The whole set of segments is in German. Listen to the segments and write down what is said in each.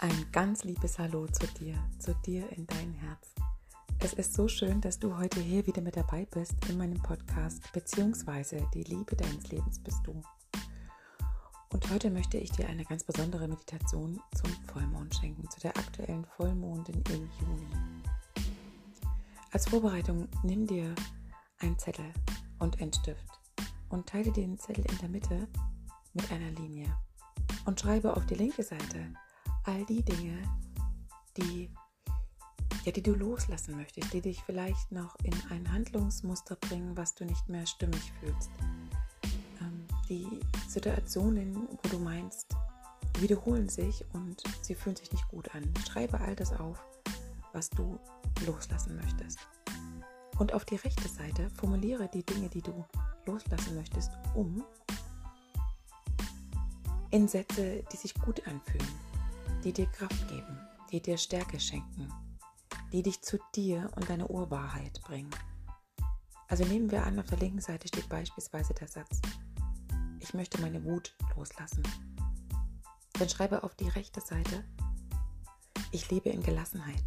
Ein ganz liebes Hallo zu dir, zu dir in dein Herz. Es ist so schön, dass du heute hier wieder mit dabei bist in meinem Podcast, beziehungsweise die Liebe deines Lebens bist du. Und heute möchte ich dir eine ganz besondere Meditation zum Vollmond schenken, zu der aktuellen Vollmondin im Juni. Als Vorbereitung nimm dir einen Zettel und einen Stift und teile den Zettel in der Mitte mit einer Linie und schreibe auf die linke Seite all die Dinge, die, ja, die du loslassen möchtest, die dich vielleicht noch in ein Handlungsmuster bringen, was du nicht mehr stimmig fühlst. Ähm, die Situationen, wo du meinst, wiederholen sich und sie fühlen sich nicht gut an. Schreibe all das auf, was du loslassen möchtest. Und auf die rechte Seite formuliere die Dinge, die du loslassen möchtest, um in Sätze, die sich gut anfühlen die dir Kraft geben, die dir Stärke schenken, die dich zu dir und deiner Urwahrheit bringen. Also nehmen wir an, auf der linken Seite steht beispielsweise der Satz, ich möchte meine Wut loslassen. Dann schreibe auf die rechte Seite, ich lebe in Gelassenheit.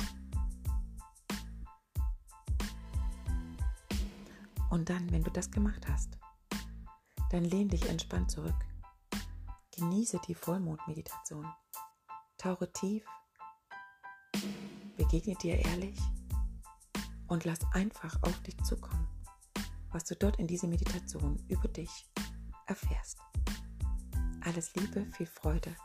Und dann, wenn du das gemacht hast, dann lehn dich entspannt zurück. Genieße die Vollmondmeditation. Tauche tief, begegne dir ehrlich und lass einfach auf dich zukommen, was du dort in dieser Meditation über dich erfährst. Alles Liebe, viel Freude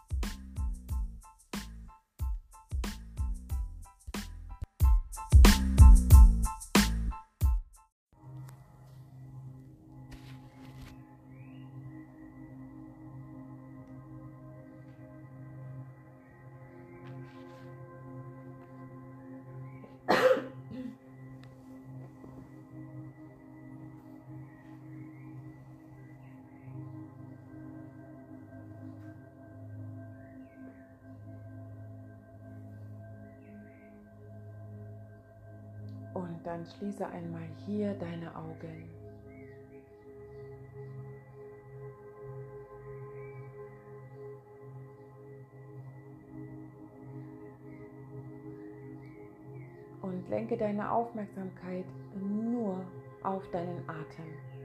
Und dann schließe einmal hier deine Augen. Und lenke deine Aufmerksamkeit nur auf deinen Atem.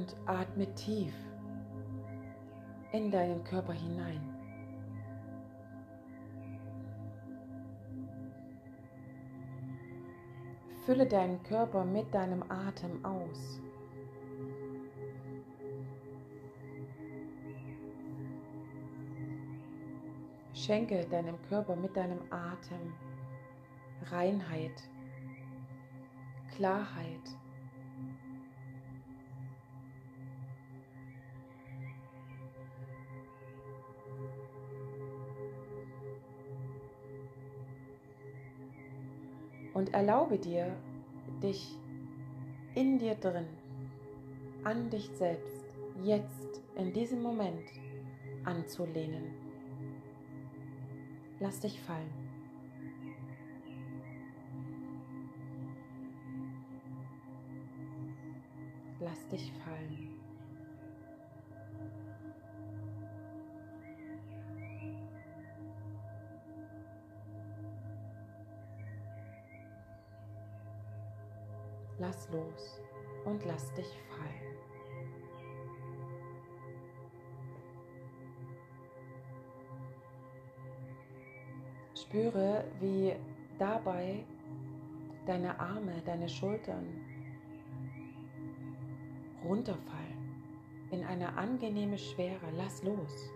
Und atme tief in deinen Körper hinein. Fülle deinen Körper mit deinem Atem aus. Schenke deinem Körper mit deinem Atem Reinheit, Klarheit und erlaube dir, dich in dir drin, an dich selbst, jetzt, in diesem Moment anzulehnen. Lass dich fallen. Lass dich fallen. Lass los und lass dich fallen. Spüre, wie dabei deine Arme, deine Schultern runterfallen in eine angenehme Schwere. Lass los.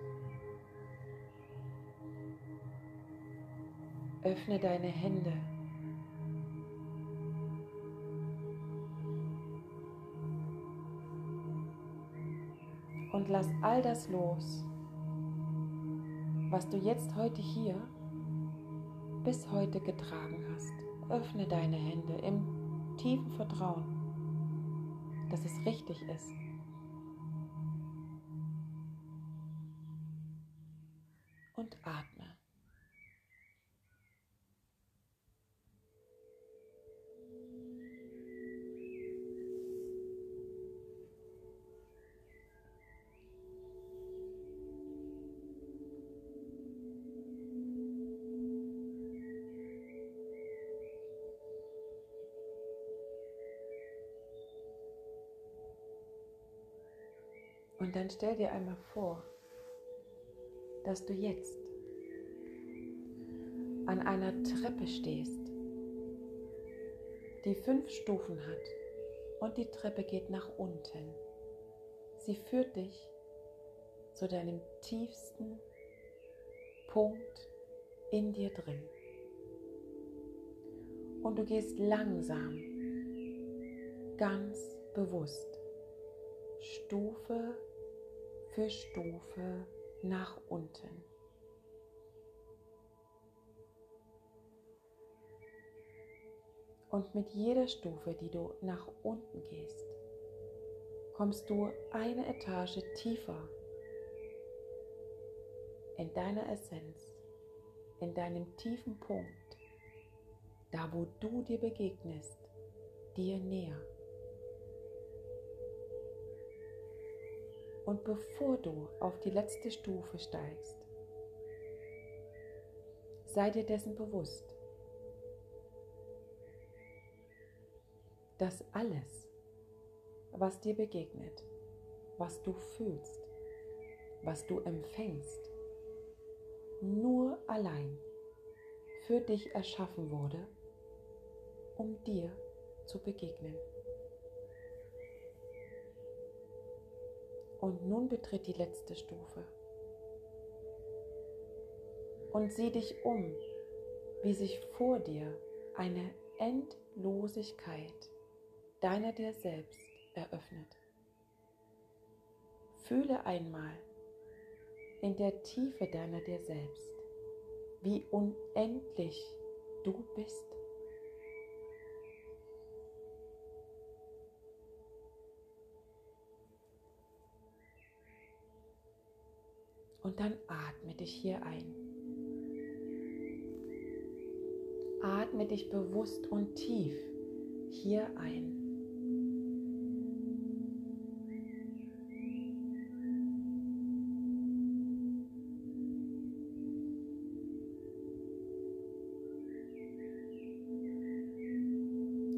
Öffne deine Hände und lass all das los, was du jetzt heute hier bis heute getragen hast. Öffne deine Hände im tiefen Vertrauen, dass es richtig ist. Und atme. Dann stell dir einmal vor, dass du jetzt an einer Treppe stehst, die fünf Stufen hat und die Treppe geht nach unten. Sie führt dich zu deinem tiefsten Punkt in dir drin. Und du gehst langsam, ganz bewusst, Stufe für Stufe nach unten. Und mit jeder Stufe, die du nach unten gehst, kommst du eine Etage tiefer in deiner Essenz, in deinem tiefen Punkt, da wo du dir begegnest, dir näher. Und bevor du auf die letzte Stufe steigst, sei dir dessen bewusst, dass alles, was dir begegnet, was du fühlst, was du empfängst, nur allein für dich erschaffen wurde, um dir zu begegnen. Und nun betritt die letzte Stufe und sieh dich um, wie sich vor dir eine Endlosigkeit deiner dir selbst eröffnet. Fühle einmal in der Tiefe deiner dir selbst, wie unendlich du bist. Und dann atme dich hier ein. Atme dich bewusst und tief hier ein.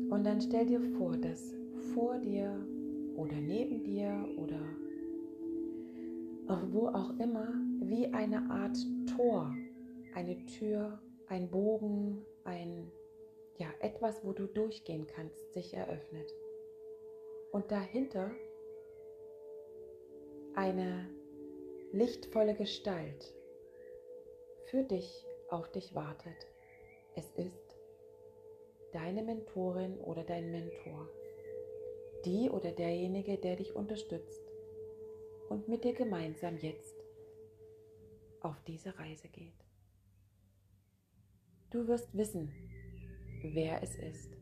Und dann stell dir vor, dass vor dir oder neben dir oder wo auch immer, wie eine Art Tor, eine Tür, ein Bogen, ein ja, etwas, wo du durchgehen kannst, sich eröffnet. Und dahinter eine lichtvolle Gestalt für dich auf dich wartet. Es ist deine Mentorin oder dein Mentor, die oder derjenige, der dich unterstützt und mit dir gemeinsam jetzt auf diese Reise geht. Du wirst wissen, wer es ist.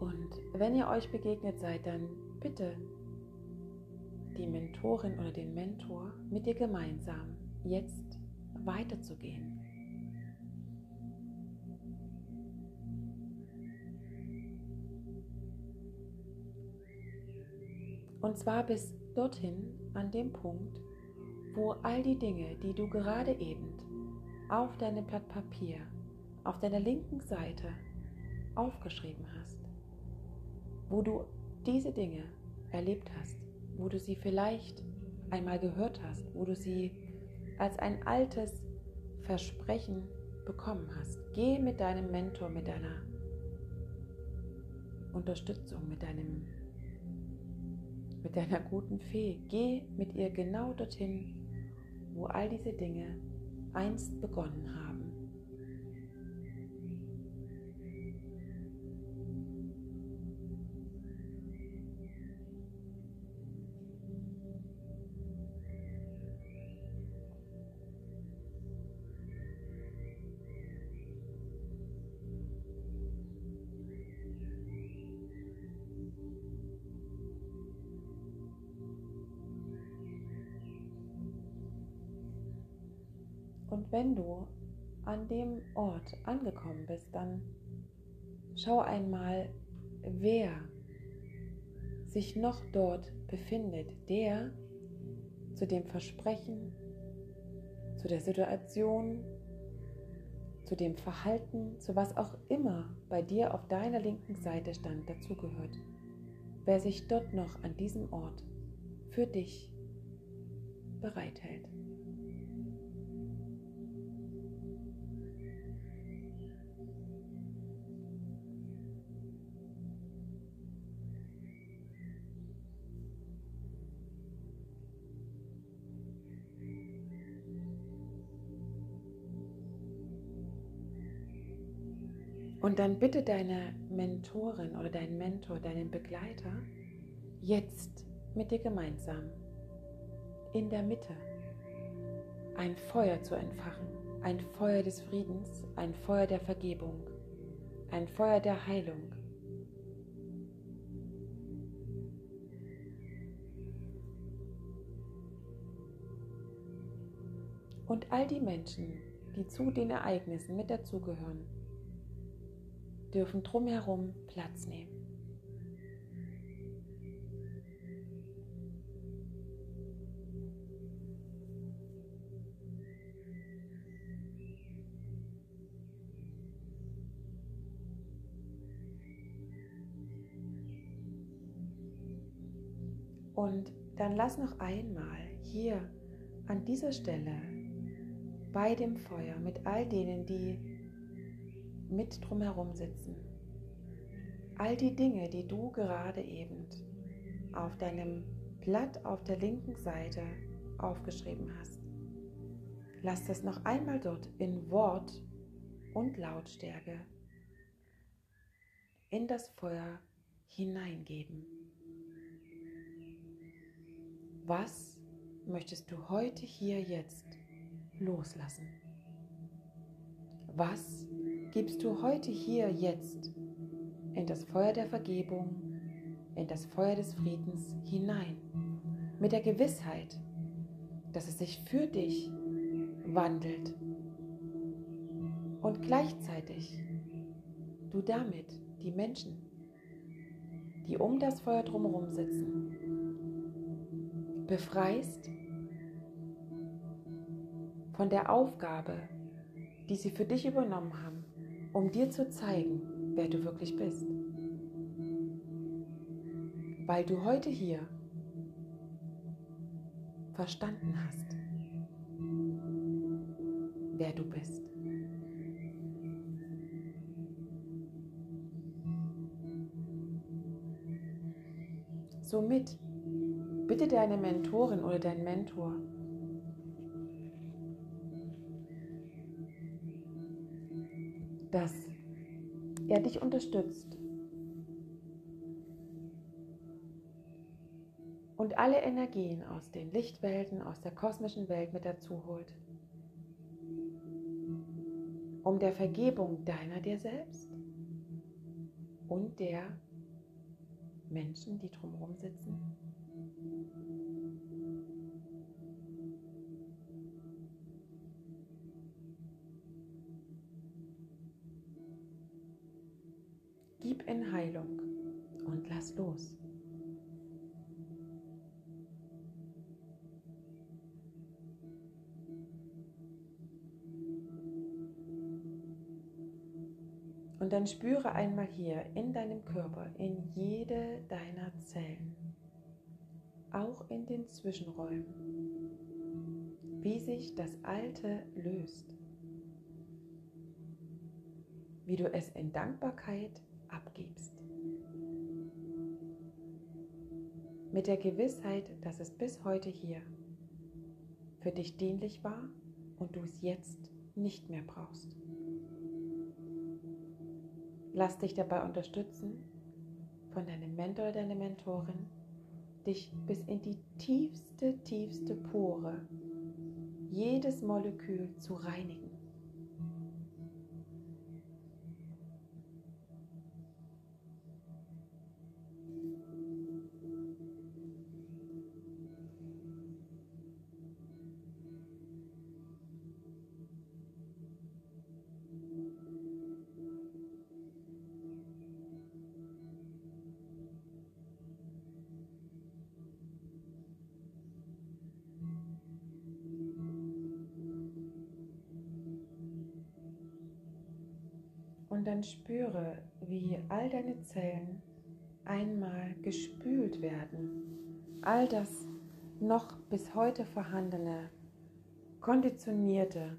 Und wenn ihr euch begegnet seid, dann bitte die Mentorin oder den Mentor mit dir gemeinsam jetzt weiterzugehen. Und zwar bis dorthin an dem Punkt, wo all die Dinge, die du gerade eben auf deinem Blatt Papier, auf deiner linken Seite aufgeschrieben hast, wo du diese Dinge erlebt hast, wo du sie vielleicht einmal gehört hast, wo du sie als ein altes Versprechen bekommen hast. Geh mit deinem Mentor, mit deiner Unterstützung, mit deinem mit deiner guten Fee. Geh mit ihr genau dorthin, wo all diese Dinge einst begonnen haben. Und wenn du an dem Ort angekommen bist, dann schau einmal, wer sich noch dort befindet, der zu dem Versprechen zu der Situation, zu dem Verhalten, zu was auch immer bei dir auf deiner linken Seite stand, dazugehört. Wer sich dort noch an diesem Ort für dich bereithält. Und dann bitte deine Mentorin oder deinen Mentor, deinen Begleiter, jetzt mit dir gemeinsam in der Mitte ein Feuer zu entfachen, ein Feuer des Friedens, ein Feuer der Vergebung, ein Feuer der Heilung. Und all die Menschen, die zu den Ereignissen mit dazugehören, dürfen drumherum Platz nehmen. Und dann lass noch einmal hier an dieser Stelle bei dem Feuer mit all denen, die mit drumherum sitzen. All die Dinge, die du gerade eben auf deinem Blatt auf der linken Seite aufgeschrieben hast. Lass das noch einmal dort in Wort und Lautstärke in das Feuer hineingeben. Was möchtest du heute hier jetzt loslassen? Was gibst du heute hier jetzt in das Feuer der Vergebung, in das Feuer des Friedens hinein, mit der Gewissheit, dass es sich für dich wandelt. Und gleichzeitig du damit die Menschen, die um das Feuer drumherum sitzen, befreist von der Aufgabe, die sie für dich übernommen haben, um dir zu zeigen, wer du wirklich bist. Weil du heute hier verstanden hast, wer du bist. Somit bitte deine Mentorin oder dein Mentor, dass er dich unterstützt. Und alle Energien aus den Lichtwelten, aus der kosmischen Welt mit dazu holt, um der Vergebung deiner dir selbst und der Menschen, die drumherum sitzen, Gib in Heilung und lass los. Und dann spüre einmal hier in deinem Körper, in jede deiner Zellen, auch in den Zwischenräumen, wie sich das Alte löst, wie du es in Dankbarkeit abgibst. Mit der Gewissheit, dass es bis heute hier für dich dienlich war und du es jetzt nicht mehr brauchst. Lass dich dabei unterstützen von deinem Mentor deiner Mentorin, dich bis in die tiefste, tiefste Pore, jedes Molekül zu reinigen. Und dann spüre, wie all deine Zellen einmal gespült werden. All das noch bis heute vorhandene, konditionierte,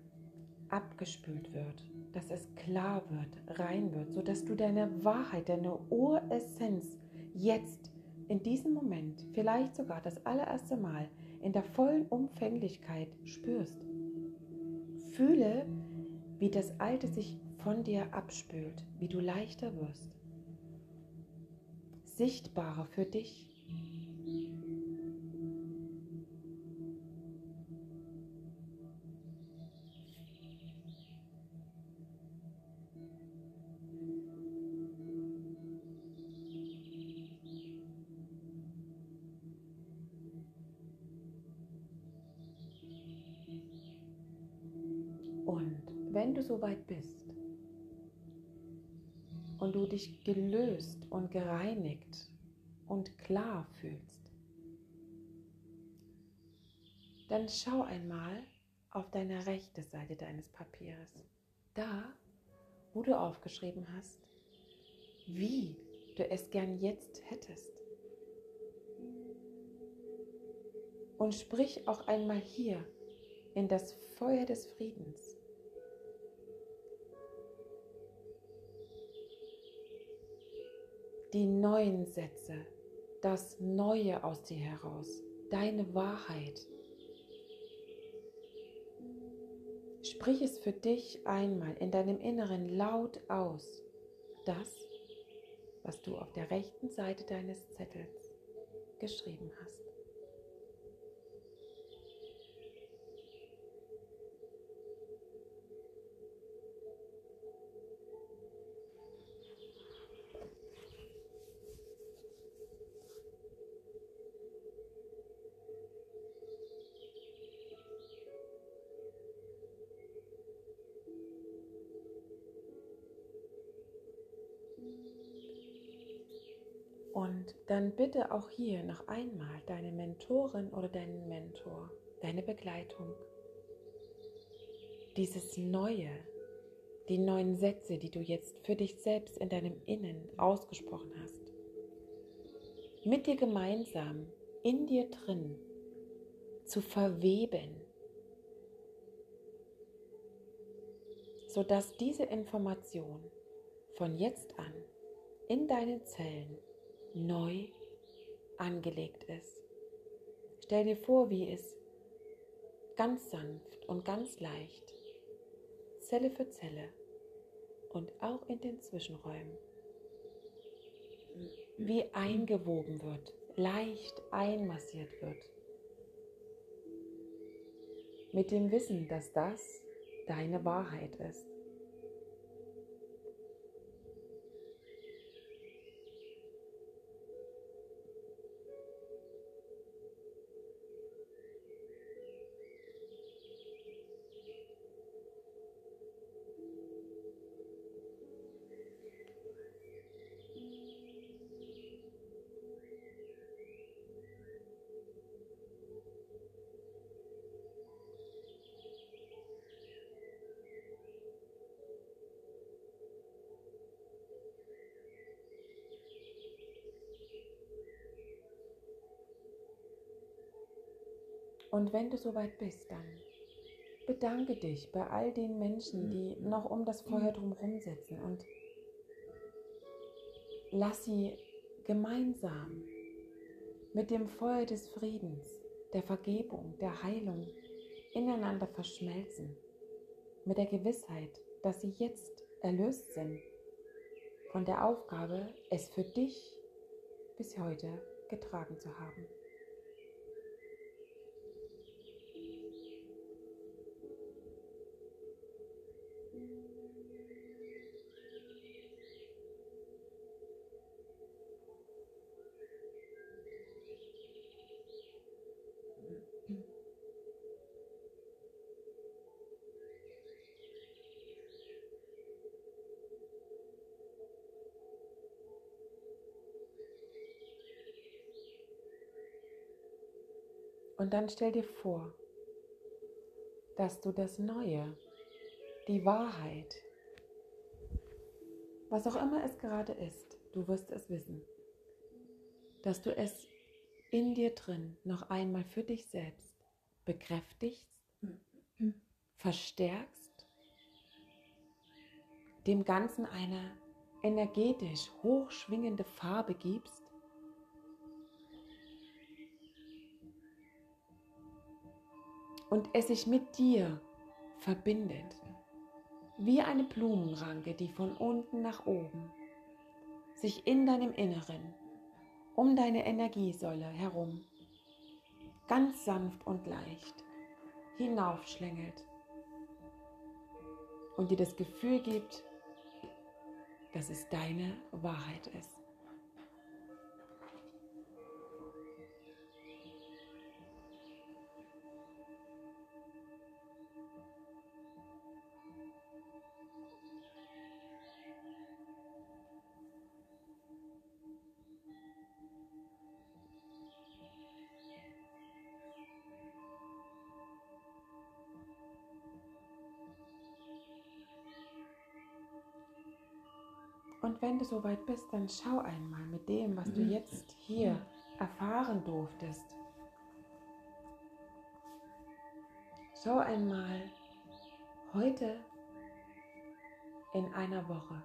abgespült wird, dass es klar wird, rein wird, sodass du deine Wahrheit, deine Uressenz jetzt in diesem Moment, vielleicht sogar das allererste Mal, in der vollen Umfänglichkeit spürst. Fühle, wie das Alte sich von dir abspült, wie du leichter wirst. Sichtbarer für dich. Dich gelöst und gereinigt und klar fühlst, dann schau einmal auf deine rechte Seite deines Papiers. Da, wo du aufgeschrieben hast, wie du es gern jetzt hättest. Und sprich auch einmal hier in das Feuer des Friedens. Die neuen Sätze, das Neue aus dir heraus, deine Wahrheit. Sprich es für dich einmal in deinem Inneren laut aus, das, was du auf der rechten Seite deines Zettels geschrieben hast. Dann bitte auch hier noch einmal deine Mentorin oder deinen Mentor, deine Begleitung, dieses Neue, die neuen Sätze, die du jetzt für dich selbst in deinem Innen ausgesprochen hast, mit dir gemeinsam in dir drin zu verweben, sodass diese Information von jetzt an in deinen Zellen neu angelegt ist. Stell dir vor, wie es ganz sanft und ganz leicht, Zelle für Zelle und auch in den Zwischenräumen, wie eingewoben wird, leicht einmassiert wird. Mit dem Wissen, dass das deine Wahrheit ist. Und wenn du soweit bist, dann bedanke dich bei all den Menschen, die noch um das Feuer drumherum sitzen und lass sie gemeinsam mit dem Feuer des Friedens, der Vergebung, der Heilung ineinander verschmelzen, mit der Gewissheit, dass sie jetzt erlöst sind von der Aufgabe, es für dich bis heute getragen zu haben. Und dann stell dir vor, dass du das Neue, die Wahrheit, was auch immer es gerade ist, du wirst es wissen, dass du es in dir drin noch einmal für dich selbst bekräftigst, verstärkst, dem Ganzen eine energetisch hochschwingende Farbe gibst und es sich mit dir verbindet, wie eine Blumenranke, die von unten nach oben sich in deinem Inneren um deine Energiesäule herum ganz sanft und leicht hinaufschlängelt und dir das Gefühl gibt, dass es deine Wahrheit ist. Und wenn du soweit bist, dann schau einmal mit dem, was du jetzt hier erfahren durftest. Schau einmal heute in einer Woche.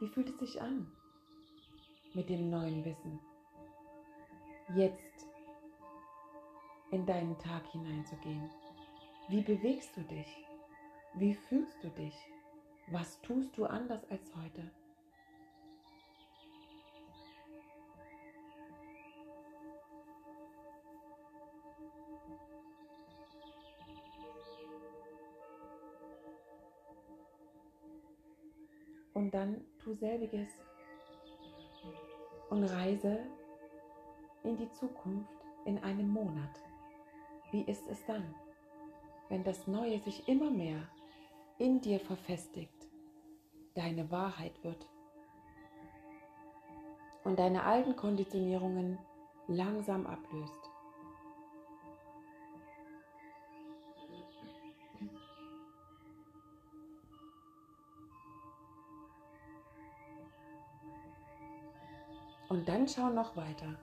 Wie fühlt es sich an mit dem neuen Wissen? Jetzt in deinen Tag hineinzugehen. Wie bewegst du dich? Wie fühlst du dich? Was tust du anders als heute? Und dann tu selbiges und reise in die Zukunft in einem Monat. Wie ist es dann, wenn das Neue sich immer mehr in dir verfestigt? deine Wahrheit wird und deine alten Konditionierungen langsam ablöst. Und dann schau noch weiter.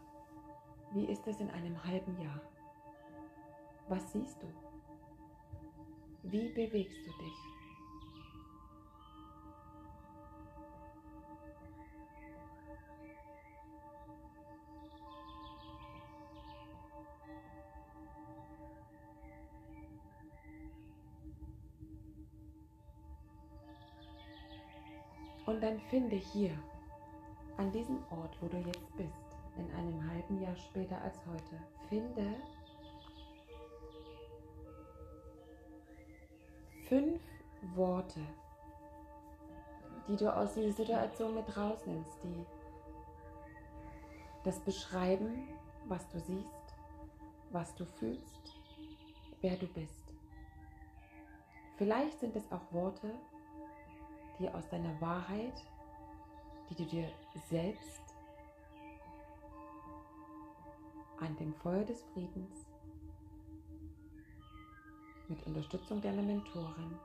Wie ist es in einem halben Jahr? Was siehst du? Wie bewegst du dich? Und dann finde hier, an diesem Ort, wo du jetzt bist, in einem halben Jahr später als heute, finde fünf Worte, die du aus dieser Situation mit rausnimmst, die das beschreiben, was du siehst, was du fühlst, wer du bist. Vielleicht sind es auch Worte, die aus deiner Wahrheit, die du dir selbst an dem Feuer des Friedens mit Unterstützung deiner Mentorin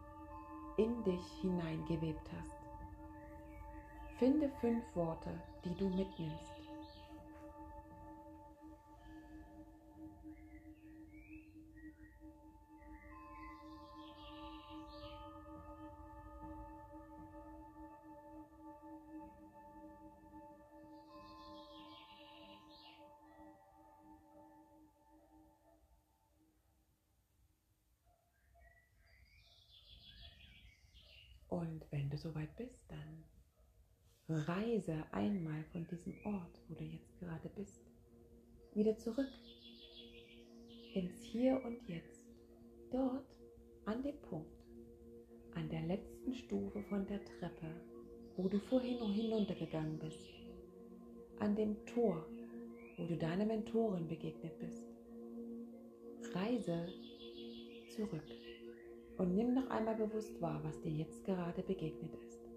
in dich hineingewebt hast. Finde fünf Worte, die du mitnimmst. Soweit bist, dann reise einmal von diesem Ort, wo du jetzt gerade bist, wieder zurück ins Hier und Jetzt. Dort an dem Punkt, an der letzten Stufe von der Treppe, wo du vorhin hinuntergegangen bist. An dem Tor, wo du deiner Mentorin begegnet bist. Reise zurück und nimm noch einmal bewusst wahr, was dir jetzt gerade begegnet ist.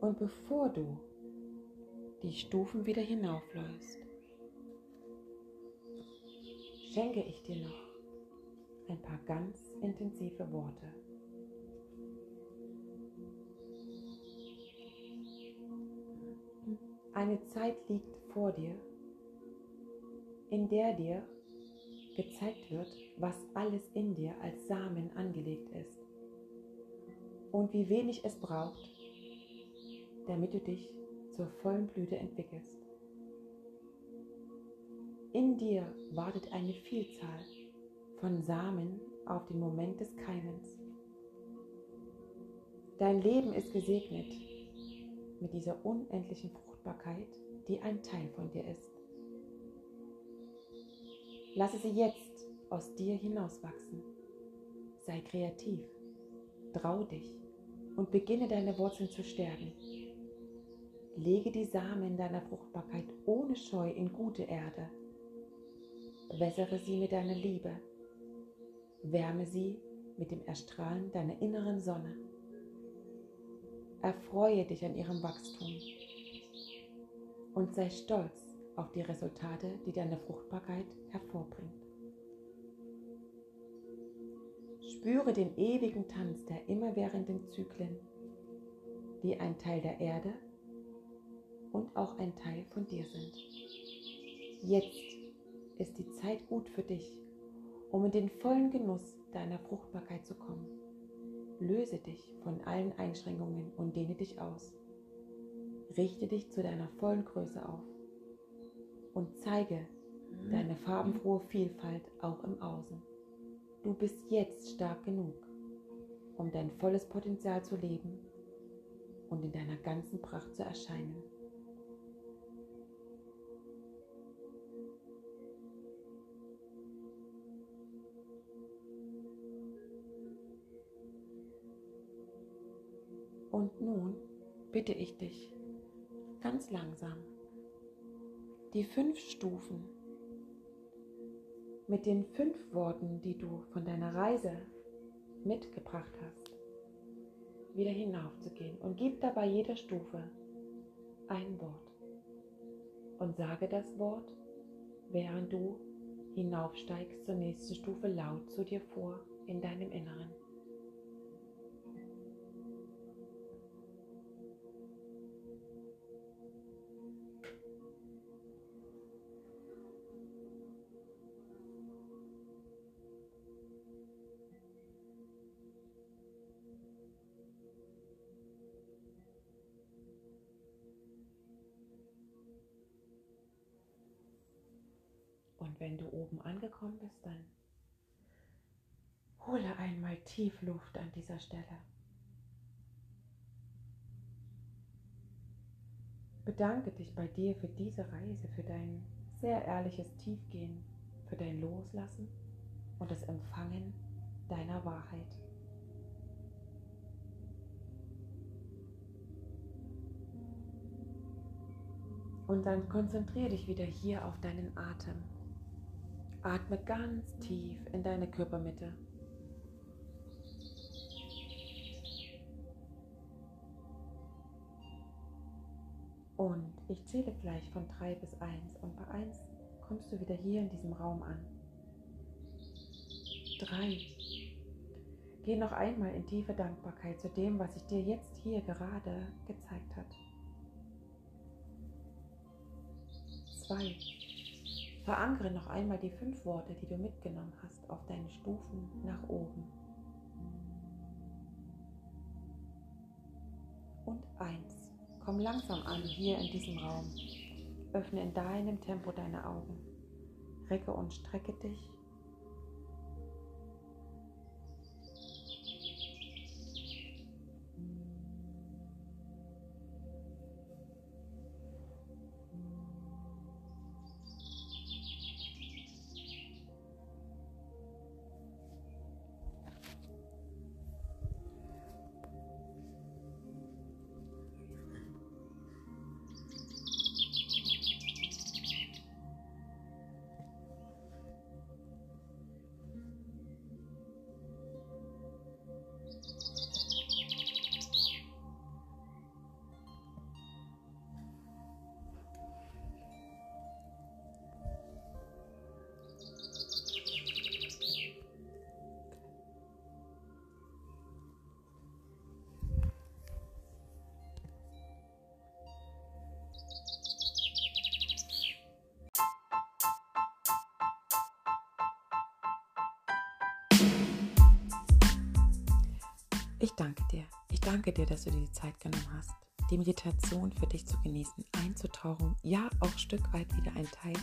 Und bevor du die Stufen wieder hinaufläufst, schenke ich dir noch ein paar ganz intensive Worte. Eine Zeit liegt vor dir, in der dir gezeigt wird, was alles in dir als Samen angelegt ist und wie wenig es braucht, damit du dich zur vollen Blüte entwickelst. In dir wartet eine Vielzahl von Samen auf den Moment des Keimens. Dein Leben ist gesegnet mit dieser unendlichen Fruchtbarkeit, die ein Teil von dir ist. Lasse sie jetzt aus dir hinauswachsen. Sei kreativ, trau dich und beginne deine Wurzeln zu stärken. Lege die Samen deiner Fruchtbarkeit ohne Scheu in gute Erde. Wässere sie mit deiner Liebe. Wärme sie mit dem Erstrahlen deiner inneren Sonne. Erfreue dich an ihrem Wachstum und sei stolz auf die Resultate, die deine Fruchtbarkeit hervorbringt. Spüre den ewigen Tanz der immerwährenden Zyklen, die ein Teil der Erde und auch ein Teil von dir sind. Jetzt ist die Zeit gut für dich, um in den vollen Genuss deiner Fruchtbarkeit zu kommen. Löse dich von allen Einschränkungen und dehne dich aus. Richte dich zu deiner vollen Größe auf und zeige deine farbenfrohe Vielfalt auch im Außen. Du bist jetzt stark genug, um dein volles Potenzial zu leben und in deiner ganzen Pracht zu erscheinen. Und nun bitte ich dich, ganz langsam die fünf Stufen mit den fünf Worten, die du von deiner Reise mitgebracht hast, wieder hinaufzugehen und gib dabei jeder Stufe ein Wort und sage das Wort, während du hinaufsteigst zur nächsten Stufe laut zu dir vor in deinem Inneren. Angekommen bist, dann hole einmal tief Luft an dieser Stelle. Bedanke dich bei dir für diese Reise, für dein sehr ehrliches Tiefgehen, für dein Loslassen und das Empfangen deiner Wahrheit. Und dann konzentriere dich wieder hier auf deinen Atem. Atme ganz tief in deine Körpermitte. Und ich zähle gleich von 3 bis 1 und bei 1 kommst du wieder hier in diesem Raum an. 3. Geh noch einmal in tiefe Dankbarkeit zu dem, was sich dir jetzt hier gerade gezeigt hat. 2. Verankere noch einmal die fünf Worte, die du mitgenommen hast, auf deine Stufen nach oben. Und eins. Komm langsam an hier in diesem Raum. Öffne in deinem Tempo deine Augen. Recke und strecke dich Ich danke dir. Ich danke dir, dass du dir die Zeit genommen hast, die Meditation für dich zu genießen, einzutauchen, ja auch ein Stück weit wieder ein Teil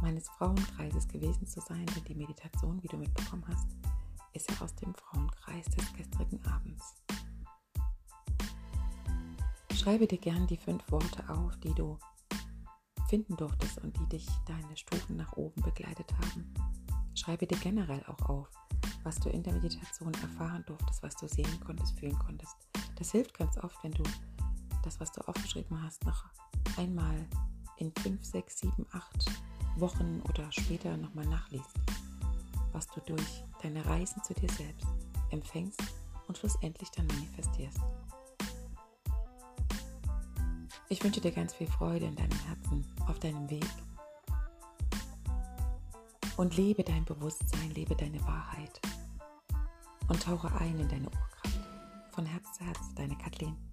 meines Frauenkreises gewesen zu sein, denn die Meditation, wie du mitbekommen hast, ist ja aus dem Frauenkreis des gestrigen Abends. Schreibe dir gern die fünf Worte auf, die du finden durftest und die dich deine Stufen nach oben begleitet haben. Schreibe dir generell auch auf, was du in der Meditation erfahren durftest, was du sehen konntest, fühlen konntest. Das hilft ganz oft, wenn du das, was du aufgeschrieben hast, noch einmal in 5, 6, 7, 8 Wochen oder später nochmal nachliest, was du durch deine Reisen zu dir selbst empfängst und schlussendlich dann manifestierst. Ich wünsche dir ganz viel Freude in deinem Herzen, auf deinem Weg. Und lebe dein Bewusstsein, lebe deine Wahrheit. Und tauche ein in deine Urkraft. Von Herz zu Herz, deine Kathleen.